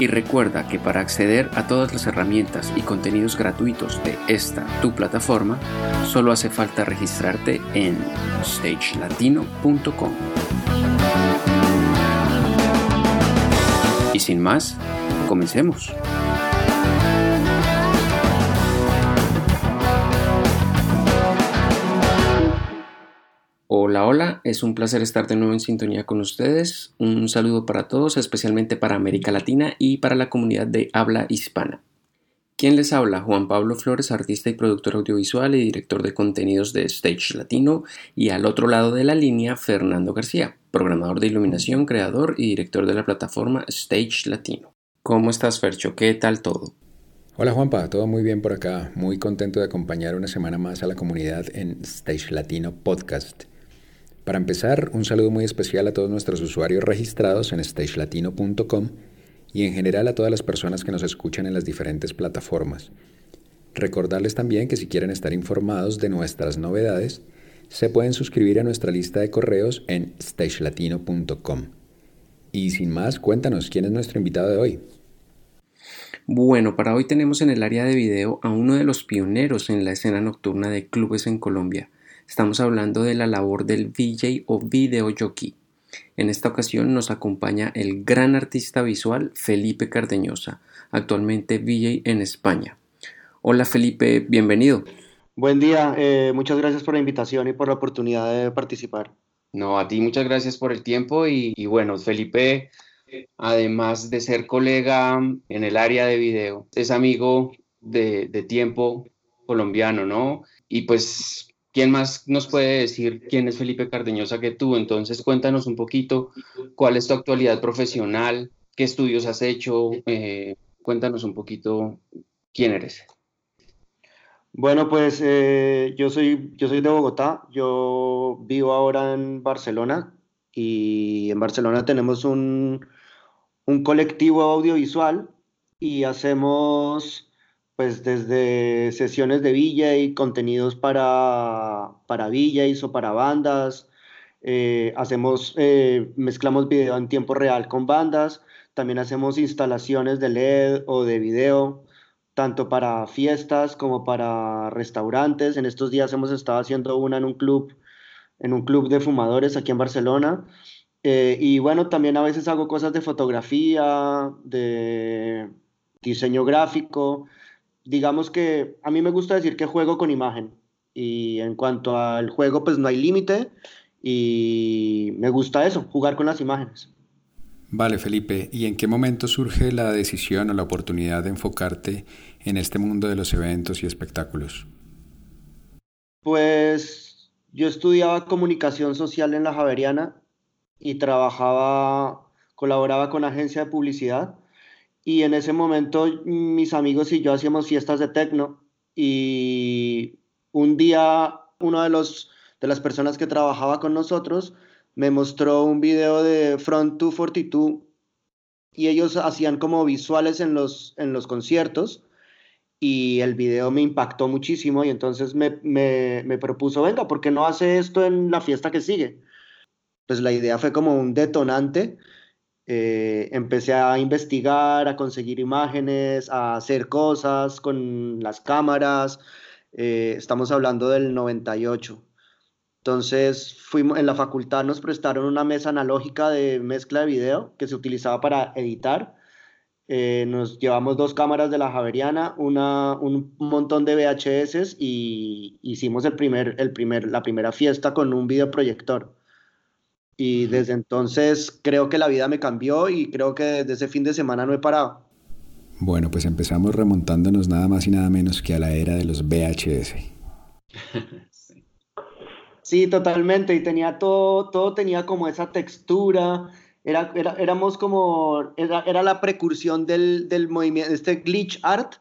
Y recuerda que para acceder a todas las herramientas y contenidos gratuitos de esta tu plataforma, solo hace falta registrarte en stagelatino.com. Y sin más, comencemos. Hola, es un placer estar de nuevo en sintonía con ustedes. Un saludo para todos, especialmente para América Latina y para la comunidad de habla hispana. ¿Quién les habla? Juan Pablo Flores, artista y productor audiovisual y director de contenidos de Stage Latino, y al otro lado de la línea, Fernando García, programador de iluminación, creador y director de la plataforma Stage Latino. ¿Cómo estás, Fercho? ¿Qué tal todo? Hola Juanpa, todo muy bien por acá. Muy contento de acompañar una semana más a la comunidad en Stage Latino Podcast. Para empezar, un saludo muy especial a todos nuestros usuarios registrados en stagelatino.com y en general a todas las personas que nos escuchan en las diferentes plataformas. Recordarles también que si quieren estar informados de nuestras novedades, se pueden suscribir a nuestra lista de correos en stagelatino.com. Y sin más, cuéntanos quién es nuestro invitado de hoy. Bueno, para hoy tenemos en el área de video a uno de los pioneros en la escena nocturna de clubes en Colombia, Estamos hablando de la labor del VJ o video jockey. En esta ocasión nos acompaña el gran artista visual Felipe Cardeñosa, actualmente VJ en España. Hola Felipe, bienvenido. Buen día, eh, muchas gracias por la invitación y por la oportunidad de participar. No, a ti muchas gracias por el tiempo y, bueno, Felipe, además de ser colega en el área de video, es amigo de, de tiempo colombiano, ¿no? Y pues ¿Quién más nos puede decir quién es Felipe Cardeñosa que tú? Entonces cuéntanos un poquito cuál es tu actualidad profesional, qué estudios has hecho, eh, cuéntanos un poquito quién eres. Bueno, pues eh, yo, soy, yo soy de Bogotá, yo vivo ahora en Barcelona y en Barcelona tenemos un, un colectivo audiovisual y hacemos pues desde sesiones de y contenidos para, para VJs o para bandas, eh, hacemos, eh, mezclamos video en tiempo real con bandas, también hacemos instalaciones de LED o de video, tanto para fiestas como para restaurantes. En estos días hemos estado haciendo una en un club, en un club de fumadores aquí en Barcelona. Eh, y bueno, también a veces hago cosas de fotografía, de diseño gráfico digamos que a mí me gusta decir que juego con imagen y en cuanto al juego pues no hay límite y me gusta eso, jugar con las imágenes. Vale, Felipe, ¿y en qué momento surge la decisión o la oportunidad de enfocarte en este mundo de los eventos y espectáculos? Pues yo estudiaba comunicación social en la Javeriana y trabajaba, colaboraba con agencia de publicidad y en ese momento mis amigos y yo hacíamos fiestas de techno y un día uno de los de las personas que trabajaba con nosotros me mostró un video de Front 242 y ellos hacían como visuales en los, en los conciertos y el video me impactó muchísimo y entonces me, me, me propuso, venga, ¿por qué no hace esto en la fiesta que sigue? Pues la idea fue como un detonante eh, empecé a investigar, a conseguir imágenes, a hacer cosas con las cámaras. Eh, estamos hablando del 98. Entonces, fuimos, en la facultad nos prestaron una mesa analógica de mezcla de video que se utilizaba para editar. Eh, nos llevamos dos cámaras de la Javeriana, una, un montón de VHS y hicimos el primer, el primer, la primera fiesta con un videoproyector. Y desde entonces creo que la vida me cambió y creo que desde ese fin de semana no he parado. Bueno, pues empezamos remontándonos nada más y nada menos que a la era de los VHS. Sí, totalmente. Y tenía todo, todo tenía como esa textura. Era, éramos como, era, era la precursión del, del movimiento, este glitch art,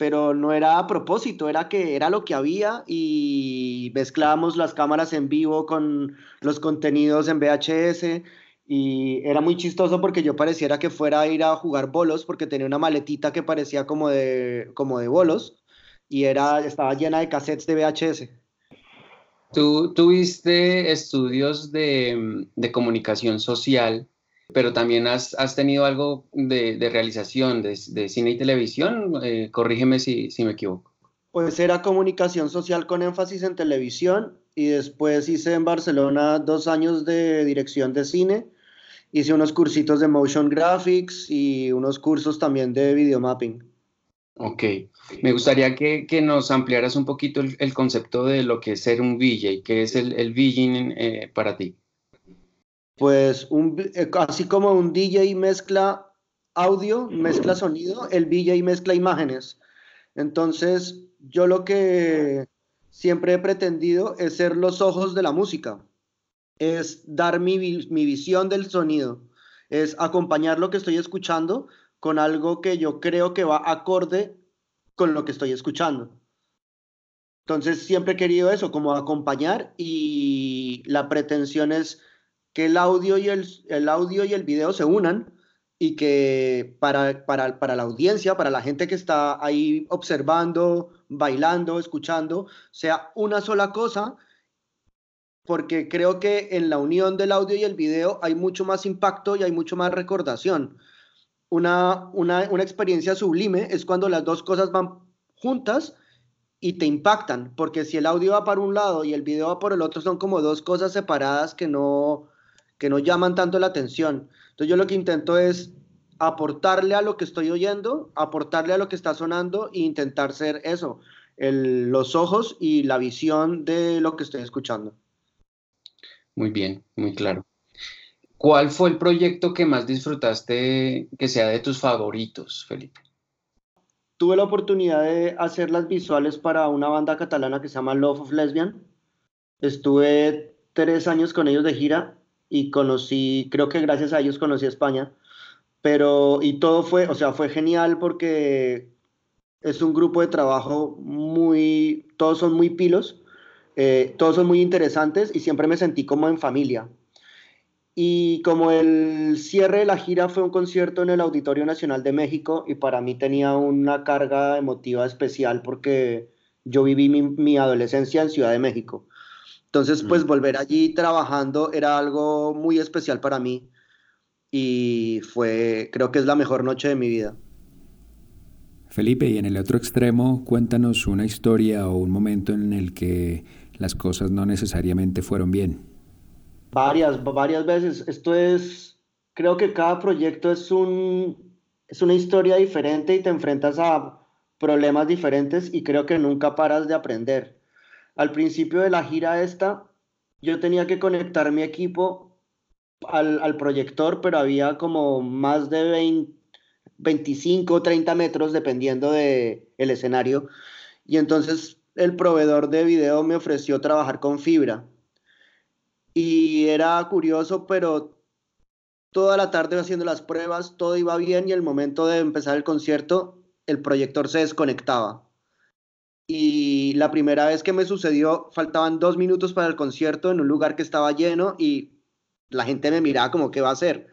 pero no era a propósito, era que era lo que había y mezclábamos las cámaras en vivo con los contenidos en VHS y era muy chistoso porque yo pareciera que fuera a ir a jugar bolos porque tenía una maletita que parecía como de, como de bolos y era, estaba llena de cassettes de VHS. Tú tuviste estudios de, de comunicación social, pero también has, has tenido algo de, de realización de, de, cine y televisión. Eh, corrígeme si, si me equivoco. Pues era comunicación social con énfasis en televisión y después hice en Barcelona dos años de dirección de cine hice unos cursitos de motion graphics y unos cursos también de videomapping. Ok, me gustaría que, que nos ampliaras un poquito el, el, concepto de lo que es ser un VJ, ¿qué es el, el VJ eh, para ti? Pues un, eh, así como un DJ mezcla audio, mezcla sonido, el VJ mezcla imágenes. Entonces, yo lo que siempre he pretendido es ser los ojos de la música es dar mi, mi, visión del sonido, es acompañar lo que estoy escuchando con algo que yo creo que va acorde con lo que estoy escuchando. Entonces siempre he querido eso, como acompañar y la pretensión es que el audio y el, el audio y el video se unan y que para, para, para la audiencia, para la gente que está ahí observando, bailando, escuchando, sea una sola cosa porque creo que en la unión del audio y el video hay mucho más impacto y hay mucho más recordación. Una, una, una experiencia sublime es cuando las dos cosas van juntas y te impactan, porque si el audio va para un lado y el video va por el otro, son como dos cosas separadas que no, que no llaman tanto la atención. Entonces yo lo que intento es aportarle a lo que estoy oyendo, aportarle a lo que está sonando e intentar ser eso, el, los ojos y la visión de lo que estoy escuchando. Muy bien, muy claro. ¿Cuál fue el proyecto que más disfrutaste que sea de tus favoritos, Felipe? Tuve la oportunidad de hacer las visuales para una banda catalana que se llama Love of Lesbian. Estuve tres años con ellos de gira y conocí, creo que gracias a ellos conocí España. Pero, y todo fue, o sea, fue genial porque es un grupo de trabajo muy, todos son muy pilos eh, todos son muy interesantes y siempre me sentí como en familia. Y como el cierre de la gira fue un concierto en el Auditorio Nacional de México y para mí tenía una carga emotiva especial porque yo viví mi, mi adolescencia en Ciudad de México. Entonces, pues mm. volver allí trabajando era algo muy especial para mí y fue, creo que es la mejor noche de mi vida. Felipe, y en el otro extremo, cuéntanos una historia o un momento en el que las cosas no necesariamente fueron bien. Varias, varias veces. Esto es, creo que cada proyecto es, un, es una historia diferente y te enfrentas a problemas diferentes y creo que nunca paras de aprender. Al principio de la gira esta, yo tenía que conectar mi equipo al, proyector, pero había como más de 20, 25 o 30 metros dependiendo del el escenario. Y entonces el proveedor de video me ofreció trabajar con fibra. Y era curioso, pero toda la tarde haciendo las pruebas, todo iba bien y el momento de empezar el concierto, el proyector se desconectaba. Y la primera vez que me sucedió, faltaban dos minutos para el concierto en un lugar que estaba lleno y la gente me miraba como, ¿qué va a hacer?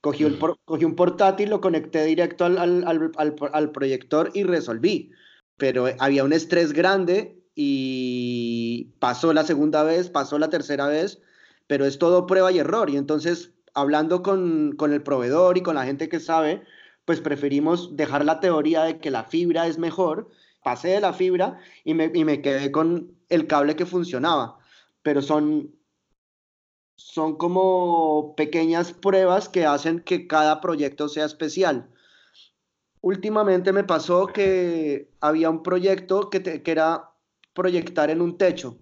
Cogí, un portátil, lo conecté directo al, al proyector y resolví pero había un estrés grande y pasó la segunda vez, pasó la tercera vez, pero es todo prueba y error. Y entonces, hablando con, con el proveedor y con la gente que sabe, pues preferimos dejar la teoría de que la fibra es mejor. Pasé de la fibra y me, y me quedé con el cable que funcionaba. Pero son, son como pequeñas pruebas que hacen que cada proyecto sea especial. últimamente me pasó que había un proyecto que, que era proyectar en un techo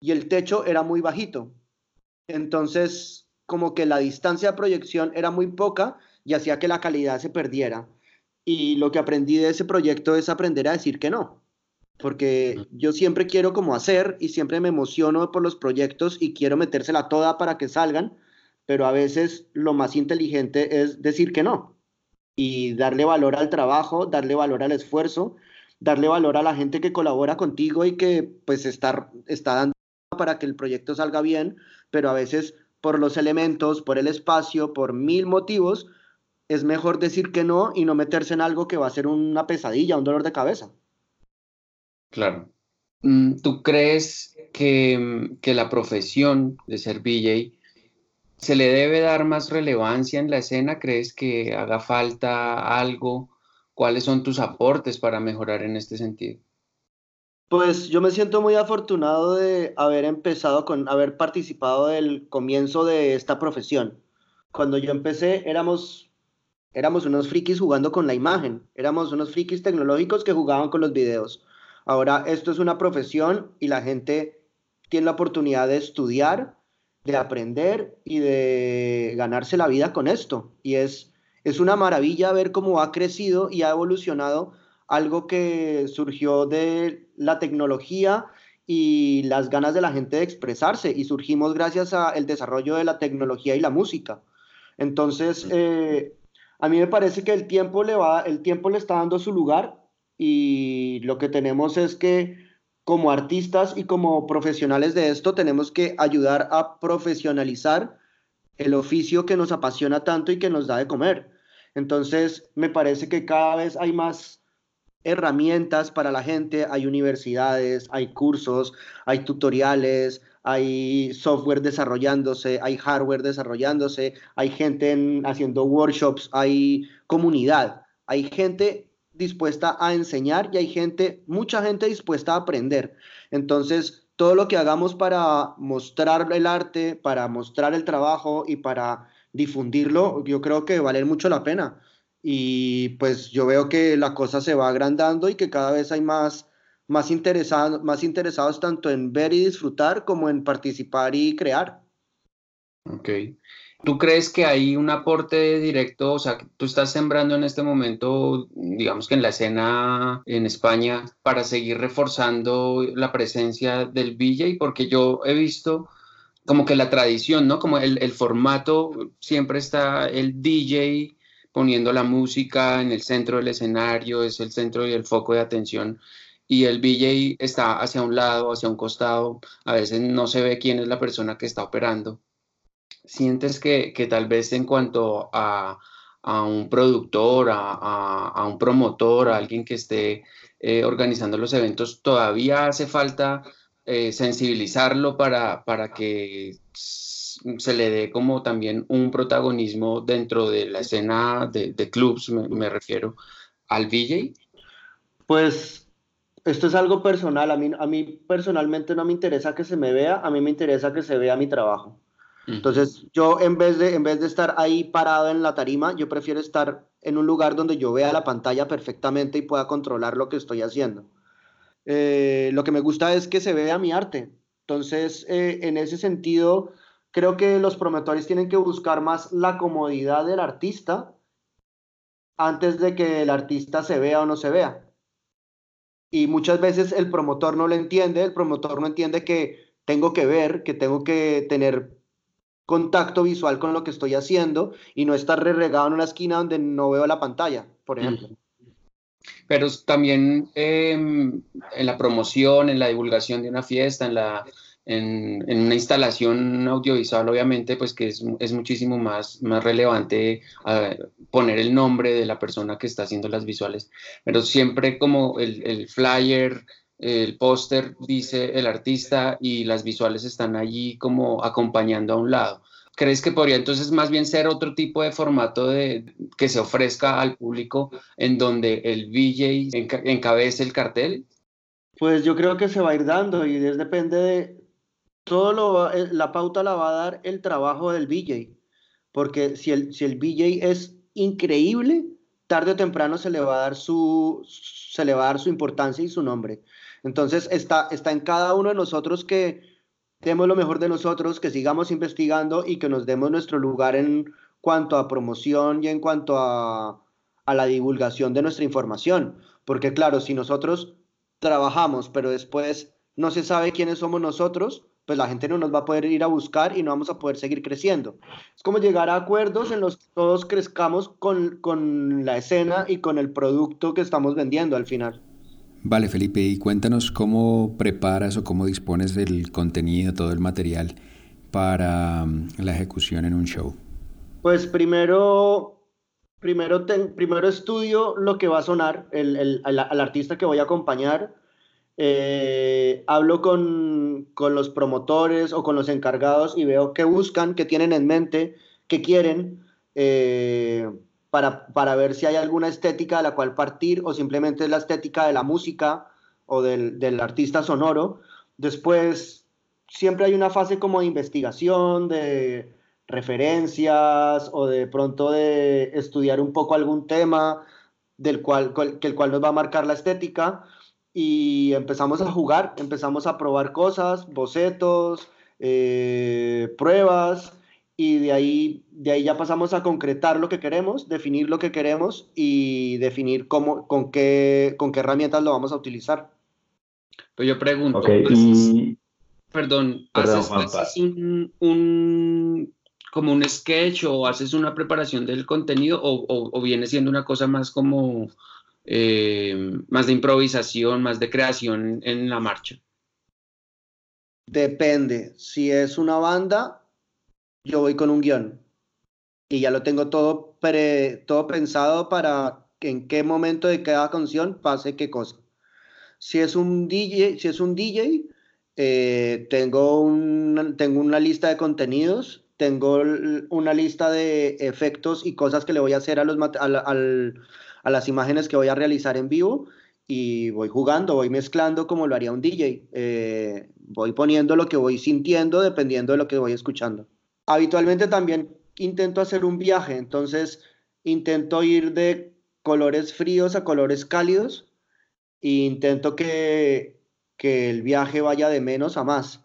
y el techo era muy bajito. Entonces, como que la distancia de proyección era muy poca y hacía que la calidad se perdiera. Y lo que aprendí de ese proyecto es aprender a decir que no, porque yo siempre quiero como hacer y siempre me emociono por los proyectos y quiero metérsela toda para que salgan, pero a veces lo más inteligente es decir que no y darle valor al trabajo, darle valor al esfuerzo, darle valor a la gente que colabora contigo y que pues está, está dando para que el proyecto salga bien, pero a veces por los elementos, por el espacio, por mil motivos, es mejor decir que no y no meterse en algo que va a ser una pesadilla, un dolor de cabeza. Claro. Mm, ¿Tú crees que, que la profesión de ser VJ se le debe dar más relevancia en la escena? ¿Crees que haga falta algo? ¿Cuáles son tus aportes para mejorar en este sentido? Pues yo me siento muy afortunado de haber empezado con, haber participado del comienzo de esta profesión. Cuando yo empecé éramos, éramos unos frikis jugando con la imagen, éramos unos frikis tecnológicos que jugaban con los videos. Ahora esto es una profesión y la gente tiene la oportunidad de estudiar, de aprender y de ganarse la vida con esto. Y es, es una maravilla ver cómo ha crecido y ha evolucionado algo que surgió de la tecnología y las ganas de la gente de expresarse y surgimos gracias al desarrollo de la tecnología y la música. Entonces, eh, a mí me parece que el tiempo, le va, el tiempo le está dando su lugar y lo que tenemos es que como artistas y como profesionales de esto tenemos que ayudar a profesionalizar el oficio que nos apasiona tanto y que nos da de comer. Entonces, me parece que cada vez hay más herramientas para la gente, hay universidades, hay cursos, hay tutoriales, hay software desarrollándose, hay hardware desarrollándose, hay gente haciendo workshops, hay comunidad, hay gente dispuesta a enseñar y hay gente, mucha gente dispuesta a aprender. Entonces, todo lo que hagamos para mostrar el arte, para mostrar el trabajo y para difundirlo, yo creo que vale mucho la pena y pues yo veo que la cosa se va agrandando y que cada vez hay más, más, interesados, más interesados tanto en ver y disfrutar como en participar y crear. Ok. ¿Tú crees que hay un aporte directo, o sea, tú estás sembrando en este momento, digamos que en la escena en España, para seguir reforzando la presencia del DJ? Porque yo he visto como que la tradición, ¿no? Como el, el formato, siempre está el DJ poniendo la música en el centro del escenario, es el centro y el foco de atención y el VJ está hacia un lado, hacia un costado, a veces no se ve quién es la persona que está operando. ¿Sientes que, que tal vez en cuanto a, a un productor, a, a, un promotor, a alguien que esté eh, organizando los eventos, todavía hace falta eh, sensibilizarlo para, para que se le dé como también un protagonismo dentro de la escena de, de clubs, me, refiero, al VJ? Pues esto es algo personal, a mí, a mí personalmente no me interesa que se me vea, a mí me interesa que se vea mi trabajo. Entonces, yo en vez, de, en vez de estar ahí parado en la tarima, yo prefiero estar en un lugar donde yo vea la pantalla perfectamente y pueda controlar lo que estoy haciendo. Eh, lo que me gusta es que se vea mi arte. Entonces, eh, en ese sentido, creo que los promotores tienen que buscar más la comodidad del artista antes de que el artista se vea o no se vea. Y muchas veces el promotor no lo entiende, el promotor no entiende que tengo que ver, que tengo que tener contacto visual con lo que estoy haciendo y no estar regado en una esquina donde no veo la pantalla, por ejemplo. Pero también em, en la promoción, en la divulgación de una fiesta, en la en, una instalación audiovisual, obviamente, pues que es, es muchísimo más, más relevante poner el nombre de la persona que está haciendo las visuales, pero siempre como el, el flyer, el póster dice el artista y las visuales están allí como acompañando a un lado. ¿Crees que podría entonces más bien ser otro tipo de formato de, que se ofrezca al público en donde el VJ encabece el cartel? Pues yo creo que se va a ir dando y depende de, todo lo, eh, la pauta la va a dar el trabajo del BJ, porque si el, si el BJ es increíble, tarde o temprano se le va a dar su, se le va a dar su importancia y su nombre. Entonces está, está en cada uno de nosotros que demos lo mejor de nosotros, que sigamos investigando y que nos demos nuestro lugar en cuanto a promoción y en cuanto a, a la divulgación de nuestra información. Porque claro, si nosotros trabajamos, pero después no se sabe quiénes somos nosotros, pues la gente no nos va a poder ir a buscar y no vamos a poder seguir creciendo. Es como llegar a acuerdos en los que todos crezcamos con, con la escena y con el producto que estamos vendiendo al final. Vale, Felipe, y cuéntanos cómo preparas o cómo dispones del contenido, todo el material para mm, la ejecución en un show. Pues primero, primero, primero estudio lo que va a sonar, el, el, al artista que voy a acompañar, eh, hablo con, con, los promotores o con los encargados y veo qué buscan, qué tienen en mente, qué quieren, eh, para, para, ver si hay alguna estética de la cual partir o simplemente es la estética de la música o del, del artista sonoro. Después, siempre hay una fase como de investigación, de referencias o de pronto de estudiar un poco algún tema del cual, que el cual nos va a marcar la estética y empezamos a jugar, empezamos a probar cosas, bocetos, eh, pruebas, y de ahí, de ahí ya pasamos a concretar lo que queremos, definir lo que queremos y definir cómo, con, qué, con qué herramientas lo vamos a utilizar. Pues yo pregunto, perdón, ¿haces, un, como un sketch o haces una preparación del contenido o, o viene siendo una cosa más como eh, más de improvisación, más de creación en la marcha? Depende. Si es una banda, yo voy con un guion y ya lo tengo todo, todo pensado para en qué momento de cada canción pase qué cosa. Si es un DJ, si es un DJ eh, tengo, un, tengo una lista de contenidos, tengo una lista de efectos y cosas que le voy a hacer a los, al, a las imágenes que voy a realizar en vivo y voy jugando, voy mezclando como lo haría un DJ. Eh, voy poniendo lo que voy sintiendo dependiendo de lo que voy escuchando. Habitualmente también intento hacer un viaje, entonces intento ir de colores fríos a colores cálidos e intento que, que el viaje vaya de menos a más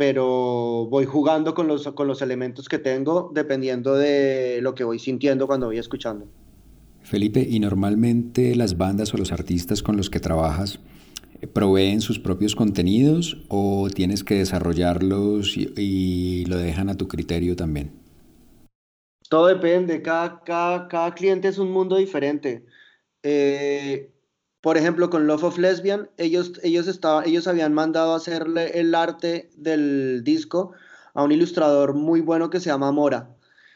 pero voy jugando con los, con los elementos que tengo dependiendo de lo que voy sintiendo cuando voy escuchando. Felipe, ¿y normalmente las bandas o los artistas con los que trabajas eh, proveen sus propios contenidos o tienes que desarrollarlos y, lo dejan a tu criterio también? Todo depende, cada, cada, cliente es un mundo diferente. Eh, por ejemplo, con Love of Lesbian, ellos, ellos, ellos habían mandado hacerle el arte del disco a un ilustrador muy bueno que se llama Mora.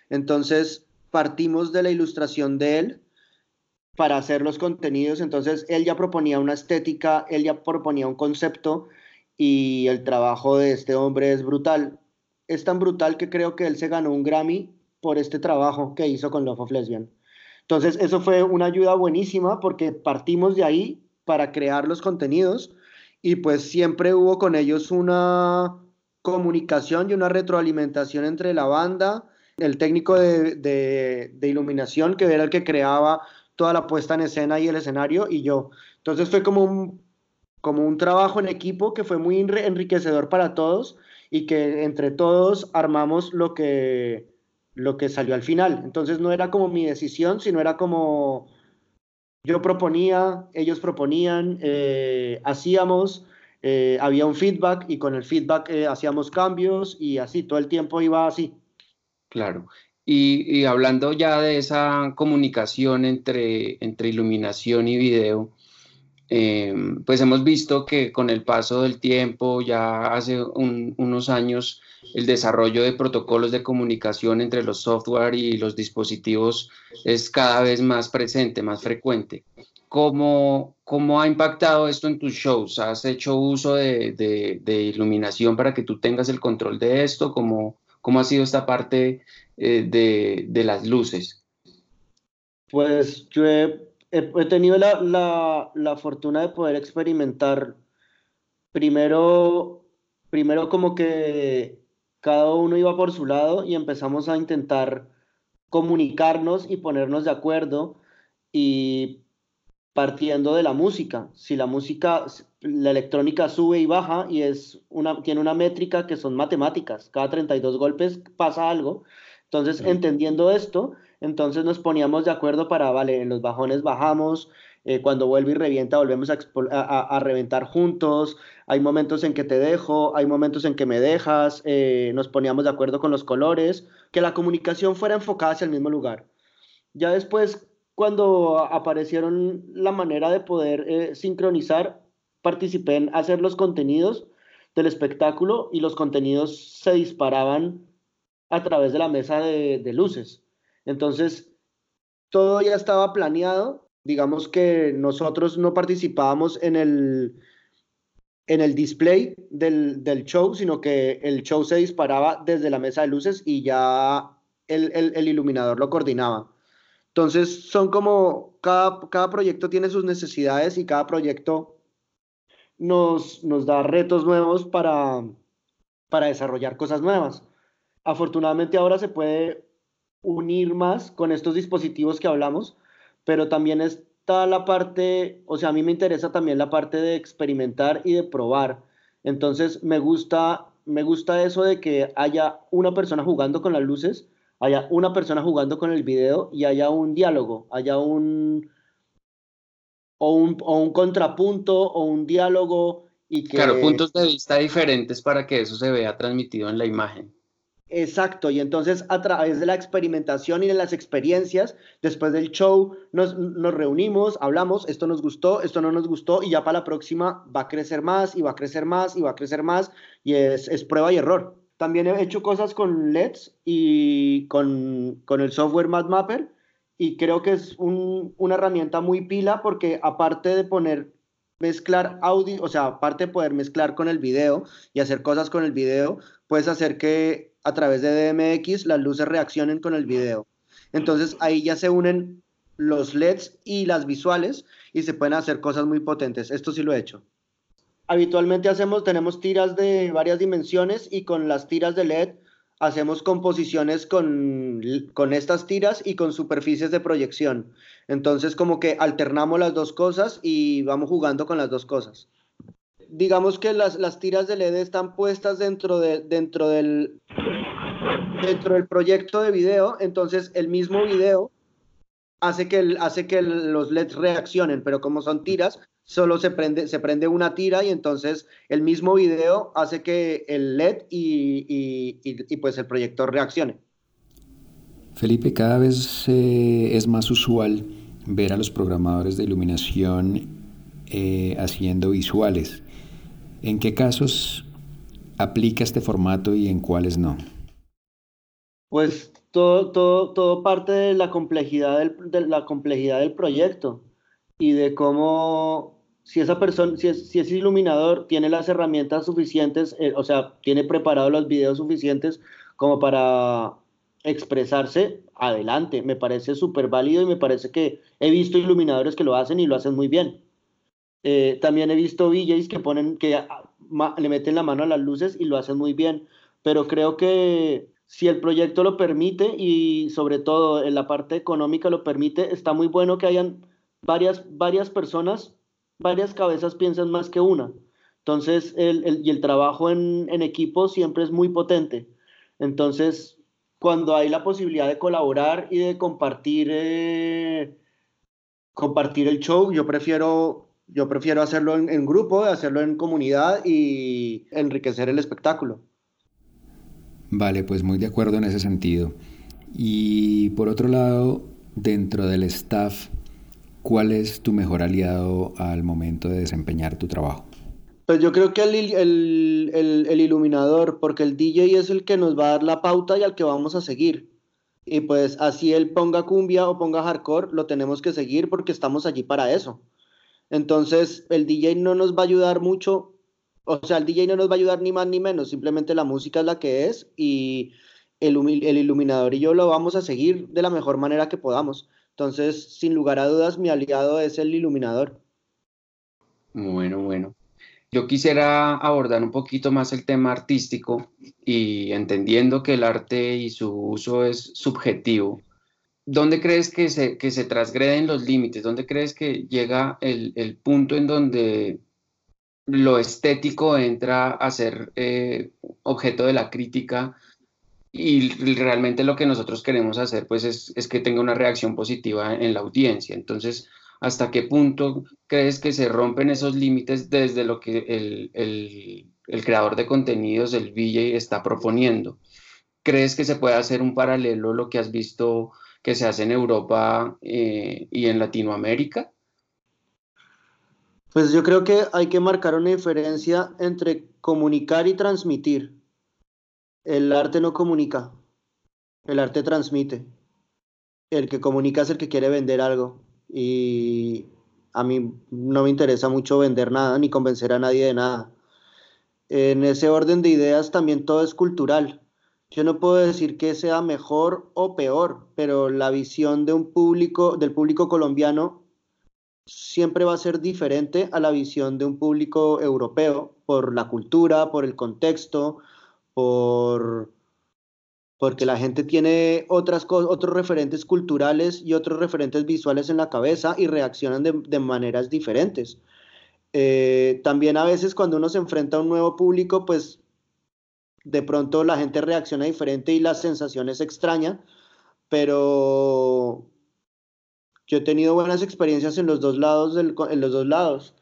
Entonces, partimos de la ilustración de él para hacer los contenidos. Entonces, él ya proponía una estética, él ya proponía un concepto y el trabajo de este hombre es brutal. Es tan brutal que creo que él se ganó un Grammy por este trabajo que hizo con Love of Lesbian. Entonces, eso fue una ayuda buenísima porque partimos de ahí para crear los contenidos y pues siempre hubo con ellos una comunicación y una retroalimentación entre la banda, el técnico de, de iluminación que era el que creaba toda la puesta en escena y el escenario y yo. Entonces fue como un, como un trabajo en equipo que fue muy enriquecedor para todos y que entre todos armamos lo que, lo que salió al final. Entonces no era como mi decisión, sino era como yo proponía, ellos proponían, eh, hacíamos, eh, había un feedback y con el feedback eh, hacíamos cambios y así, todo el tiempo iba así. Claro. Y, hablando ya de esa comunicación entre, entre iluminación y video, em, pues hemos visto que con el paso del tiempo, ya hace unos años, el desarrollo de protocolos de comunicación entre los software y los dispositivos es cada vez más presente, más frecuente. ¿Cómo, cómo ha impactado esto en tus shows? ¿Has hecho uso de, de, iluminación para que tú tengas el control de esto? ¿Cómo, cómo ha sido esta parte eh, de, de, las luces? Pues yo he, he, tenido la, la, la, fortuna de poder experimentar primero, primero como que cada uno iba por su lado y empezamos a intentar comunicarnos y ponernos de acuerdo y partiendo de la música. Si la música, la electrónica sube y baja y es una, tiene una métrica que son matemáticas, cada 32 golpes pasa algo. Entonces, entendiendo esto, entonces nos poníamos de acuerdo para, vale, en los bajones bajamos, eh, cuando vuelve y revienta volvemos a, reventar juntos, hay momentos en que te dejo, hay momentos en que me dejas, eh, nos poníamos de acuerdo con los colores, que la comunicación fuera enfocada hacia el mismo lugar. Ya después, cuando aparecieron la manera de poder eh, sincronizar, participé en hacer los contenidos del espectáculo y los contenidos se disparaban a través de la mesa de, luces. Entonces, todo ya estaba planeado. Digamos que nosotros no participábamos en el, en el display del, show, sino que el show se disparaba desde la mesa de luces y ya el, el iluminador lo coordinaba. Entonces, son como, cada, cada proyecto tiene sus necesidades y cada proyecto nos, nos da retos nuevos para, para desarrollar cosas nuevas. Afortunadamente ahora se puede unir más con estos dispositivos que hablamos, pero también está la parte, o sea, a mí me interesa también la parte de experimentar y de probar. Entonces, me gusta, me gusta eso de que haya una persona jugando con las luces haya una persona jugando con el video y haya un diálogo, haya un o un, o un contrapunto o un diálogo y que... Claro, puntos de vista diferentes para que eso se vea transmitido en la imagen. Exacto, y entonces a través de la experimentación y de las experiencias, después del show nos, nos, reunimos, hablamos, esto nos gustó, esto no nos gustó, y ya para la próxima va a crecer más y va a crecer más y va a crecer más, y es, es prueba y error. También he hecho cosas con LEDs y con, con el software MadMapper y creo que es una herramienta muy pila porque aparte de poner mezclar audio, o sea, aparte de poder mezclar con el video y hacer cosas con el video, puedes hacer que a través de DMX las luces reaccionen con el video. Entonces ahí ya se unen los LEDs y las visuales y se pueden hacer cosas muy potentes. Esto sí lo he hecho habitualmente hacemos, tenemos tiras de varias dimensiones y con las tiras de LED hacemos composiciones con, con, estas tiras y con superficies de proyección. Entonces como que alternamos las dos cosas y vamos jugando con las dos cosas. Digamos que las, las tiras de LED están puestas dentro, de, dentro, del, dentro del proyecto de video, entonces el mismo video hace que, hace que los LEDs reaccionen, pero como son tiras, solo se prende, se prende una tira y entonces el mismo video hace que el LED y, pues el proyector reaccione. Felipe, cada vez eh, es más usual ver a los programadores de iluminación eh, haciendo visuales. ¿En qué casos aplica este formato y en cuáles no? Pues todo, todo, todo parte de la complejidad de la complejidad del proyecto y de cómo si esa persona, si es, iluminador, tiene las herramientas suficientes, eh, o sea, tiene preparados los videos suficientes como para expresarse, adelante. Me parece súper válido y me parece que he visto iluminadores que lo hacen y lo hacen muy bien. Eh, también he visto DJs que ponen, que le meten la mano a las luces y lo hacen muy bien. Pero creo que si el proyecto lo permite y sobre todo en la parte económica lo permite, está muy bueno que hayan varias, varias personas varias cabezas piensan más que una. Entonces, el, y el trabajo en, equipo siempre es muy potente. Entonces, cuando hay la posibilidad de colaborar y de compartir, eh, compartir el show, yo prefiero, yo prefiero hacerlo en, en grupo, hacerlo en comunidad y enriquecer el espectáculo. Vale, pues muy de acuerdo en ese sentido. Y por otro lado, dentro del staff, ¿cuál es tu mejor aliado al momento de desempeñar tu trabajo? Pues yo creo que el, iluminador, porque el DJ es el que nos va a dar la pauta y al que vamos a seguir. Y pues así él ponga cumbia o ponga hardcore, lo tenemos que seguir porque estamos allí para eso. Entonces el DJ no nos va a ayudar mucho, o sea, el DJ no nos va a ayudar ni más ni menos, simplemente la música es la que es y el iluminador y yo lo vamos a seguir de la mejor manera que podamos. Entonces, sin lugar a dudas, mi aliado es el iluminador. Bueno, bueno. Yo quisiera abordar un poquito más el tema artístico y entendiendo que el arte y su uso es subjetivo, ¿dónde crees que se, que se transgreden los límites? ¿Dónde crees que llega el, el punto en donde lo estético entra a ser eh, objeto de la crítica y realmente lo que nosotros queremos hacer pues es, que tenga una reacción positiva en la audiencia. Entonces, ¿hasta qué punto crees que se rompen esos límites desde lo que el creador de contenidos, el VJ, está proponiendo? ¿Crees que se puede hacer un paralelo lo que has visto que se hace en Europa eh, y en Latinoamérica? Pues yo creo que hay que marcar una diferencia entre comunicar y transmitir. El arte no comunica, el arte transmite. El que comunica es el que quiere vender algo. Y a mí no me interesa mucho vender nada ni convencer a nadie de nada. En ese orden de ideas también todo es cultural. Yo no puedo decir que sea mejor o peor, pero la visión de un público, del público colombiano siempre va a ser diferente a la visión de un público europeo por la cultura, por el contexto, por porque la gente tiene otras otros referentes culturales y otros referentes visuales en la cabeza y reaccionan de, maneras diferentes. Eh, también a veces cuando uno se enfrenta a un nuevo público, pues de pronto la gente reacciona diferente y la sensación es extraña, pero yo he tenido buenas experiencias en los dos lados, en los dos lados.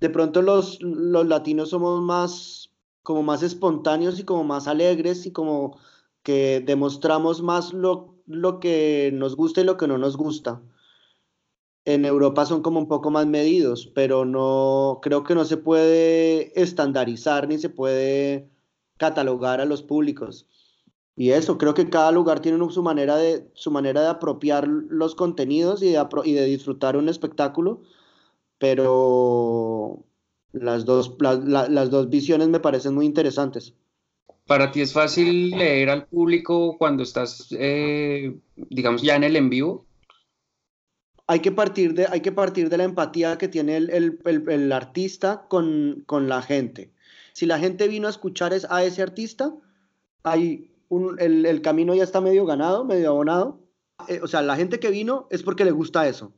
De pronto los, los latinos somos más, como más espontáneos y como más alegres y como que demostramos más lo, lo que nos gusta y lo que no nos gusta. En Europa son como un poco más medidos, pero no creo que no se puede estandarizar ni se puede catalogar a los públicos. Y eso, creo que cada lugar tiene su manera de, su manera de apropiar los contenidos y de, y de disfrutar un espectáculo, pero las dos, las dos visiones me parecen muy interesantes. ¿Para ti es fácil leer al público cuando estás, eh, digamos, ya en el en vivo? Hay que partir de, hay que partir de la empatía que tiene el, el, el artista con, con la gente si la gente vino a escuchar a ese artista, hay el, camino ya está medio ganado, medio abonado. Eh, o sea, la gente que vino es porque le gusta eso.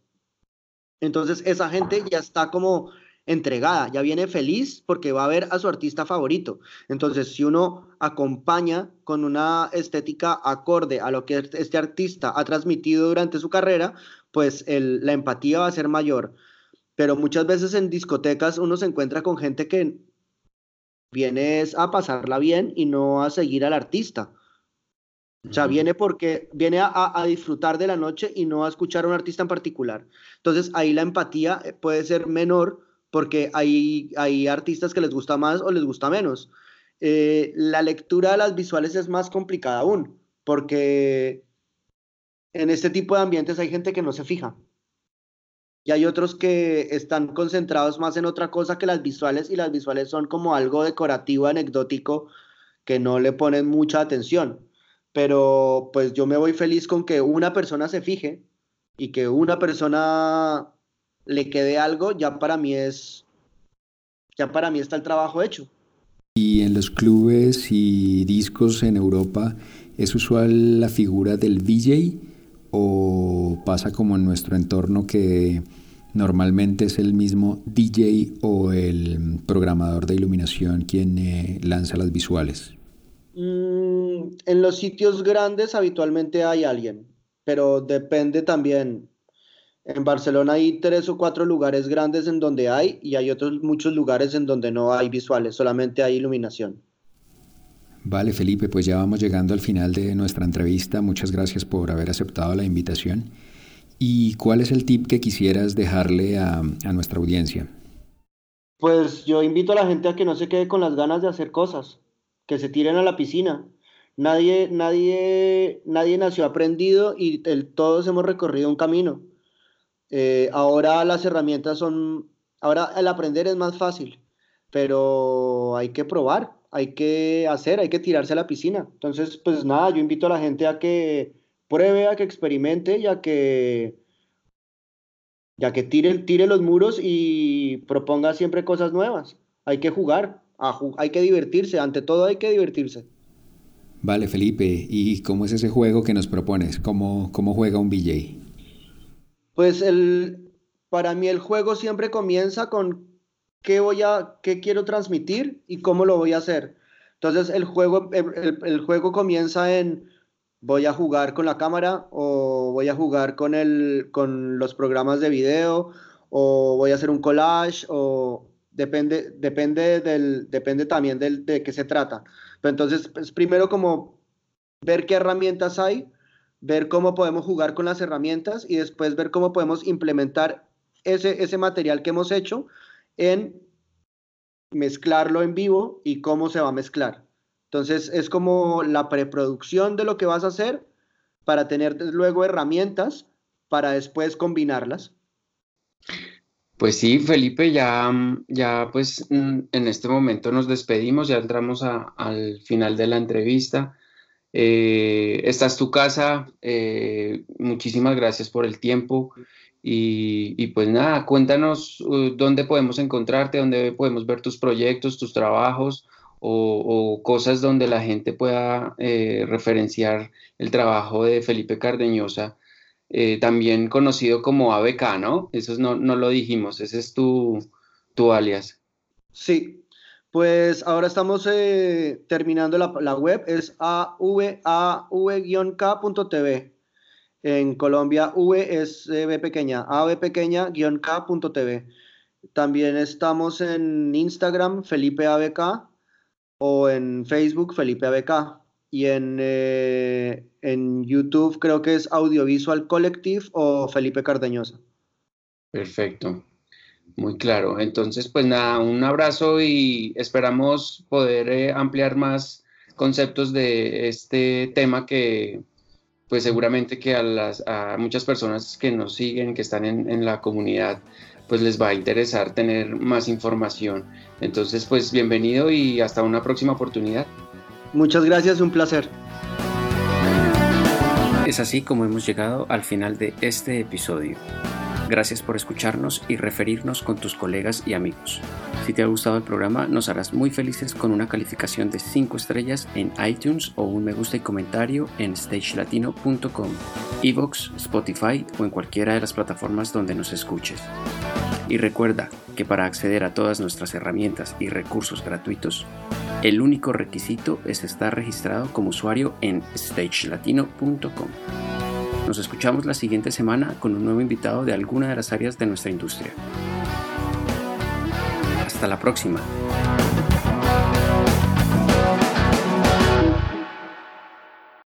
Entonces, esa gente ya está como entregada, ya viene feliz porque va a ver a su artista favorito. Entonces, si uno acompaña con una estética acorde a lo que este artista ha transmitido durante su carrera, pues la empatía va a ser mayor. Pero muchas veces en discotecas uno se encuentra con gente que vienes a pasarla bien y no a seguir al artista. O sea, viene porque viene a, disfrutar de la noche y no a escuchar a un artista en particular. Entonces, ahí la empatía eh, puede ser menor porque hay, hay artistas que les gusta más o les gusta menos. Eh, la lectura de las visuales es más complicada aún, porque en este tipo de ambientes hay gente que no se fija y hay otros que están concentrados más en otra cosa que las visuales y las visuales son como algo decorativo, anecdótico, que no le ponen mucha atención. Pero pues yo me voy feliz con que una persona se fije y que una persona le quede algo, ya para mí es, ya para mí está el trabajo hecho. Y en los clubes y discos en Europa, ¿es usual la figura del DJ? o pasa como en nuestro entorno que normalmente es el mismo DJ o el programador de iluminación quien eh, lanza las visuales? Mm, en los sitios grandes habitualmente hay alguien, pero depende también. En Barcelona hay tres o cuatro lugares grandes en donde hay y hay otros muchos lugares en donde no hay visuales, solamente hay iluminación. Vale, Felipe, pues ya vamos llegando al final de nuestra entrevista. Muchas gracias por haber aceptado la invitación. ¿Y cuál es el tip que quisieras dejarle a, nuestra audiencia? Pues yo invito a la gente a que no se quede con las ganas de hacer cosas, que se tiren a la piscina. Nadie, nadie, nadie nació aprendido y todos hemos recorrido un camino. Eh, ahora las herramientas son, ahora el aprender es más fácil, pero hay que probar, hay que hacer, hay que tirarse a la piscina. Entonces, pues nada, yo invito a la gente a que pruebe, a que experimente y a que, ya que tire, tire los muros y proponga siempre cosas nuevas. Hay que jugar, hay que divertirse, ante todo hay que divertirse. Vale, Felipe, ¿y cómo es ese juego que nos propones? ¿Cómo, cómo juega un VJ? Pues el, para mí el juego siempre comienza con qué voy a, qué quiero transmitir y cómo lo voy a hacer. Entonces el juego, el, juego comienza en voy a jugar con la cámara o voy a jugar con, el, con los programas de video o voy a hacer un collage o depende, depende, del, depende también del, de qué se trata. Pero entonces, pues, primero como ver qué herramientas hay, ver cómo podemos jugar con las herramientas y después ver cómo podemos implementar ese, ese material que hemos hecho en mezclarlo en vivo y cómo se va a mezclar. Entonces es como la preproducción de lo que vas a hacer para tener luego herramientas para después combinarlas. Pues sí, Felipe, ya, ya pues mm, en este momento nos despedimos, ya entramos al final de la entrevista. Eh, esta es tu casa, eh, muchísimas gracias por el tiempo y, pues nada, cuéntanos uh, dónde podemos encontrarte, dónde podemos ver tus proyectos, tus trabajos o, cosas donde la gente pueda eh, referenciar el trabajo de Felipe Cardeñosa también conocido como ABK, ¿no? Eso no, no lo dijimos, ese es tu, tu alias. Sí, pues ahora estamos eh, terminando la, web, es av-k.tv. En Colombia, V es B pequeña, av pequeña-k.tv. También estamos en Instagram, Felipe ABK, o en Facebook, Felipe ABK y en, eh, en YouTube creo que es Audiovisual Collective o Felipe Cardeñosa. Perfecto, muy claro. Entonces, pues nada, un abrazo y esperamos poder eh, ampliar más conceptos de este tema que pues seguramente que a, las, a muchas personas que nos siguen, que están en, en la comunidad, pues les va a interesar tener más información. Entonces, pues bienvenido y hasta una próxima oportunidad. Muchas gracias, un placer. Es así como hemos llegado al final de este episodio. Gracias por escucharnos y referirnos con tus colegas y amigos. Si te ha gustado el programa, nos harás muy felices con una calificación de 5 estrellas en iTunes o un me gusta y comentario en stagelatino.com, Evox, Spotify o en cualquiera de las plataformas donde nos escuches. Y recuerda que para acceder a todas nuestras herramientas y recursos gratuitos, el único requisito es estar registrado como usuario en stagelatino.com. Nos escuchamos la siguiente semana con un nuevo invitado de alguna de las áreas de nuestra industria. Hasta la próxima.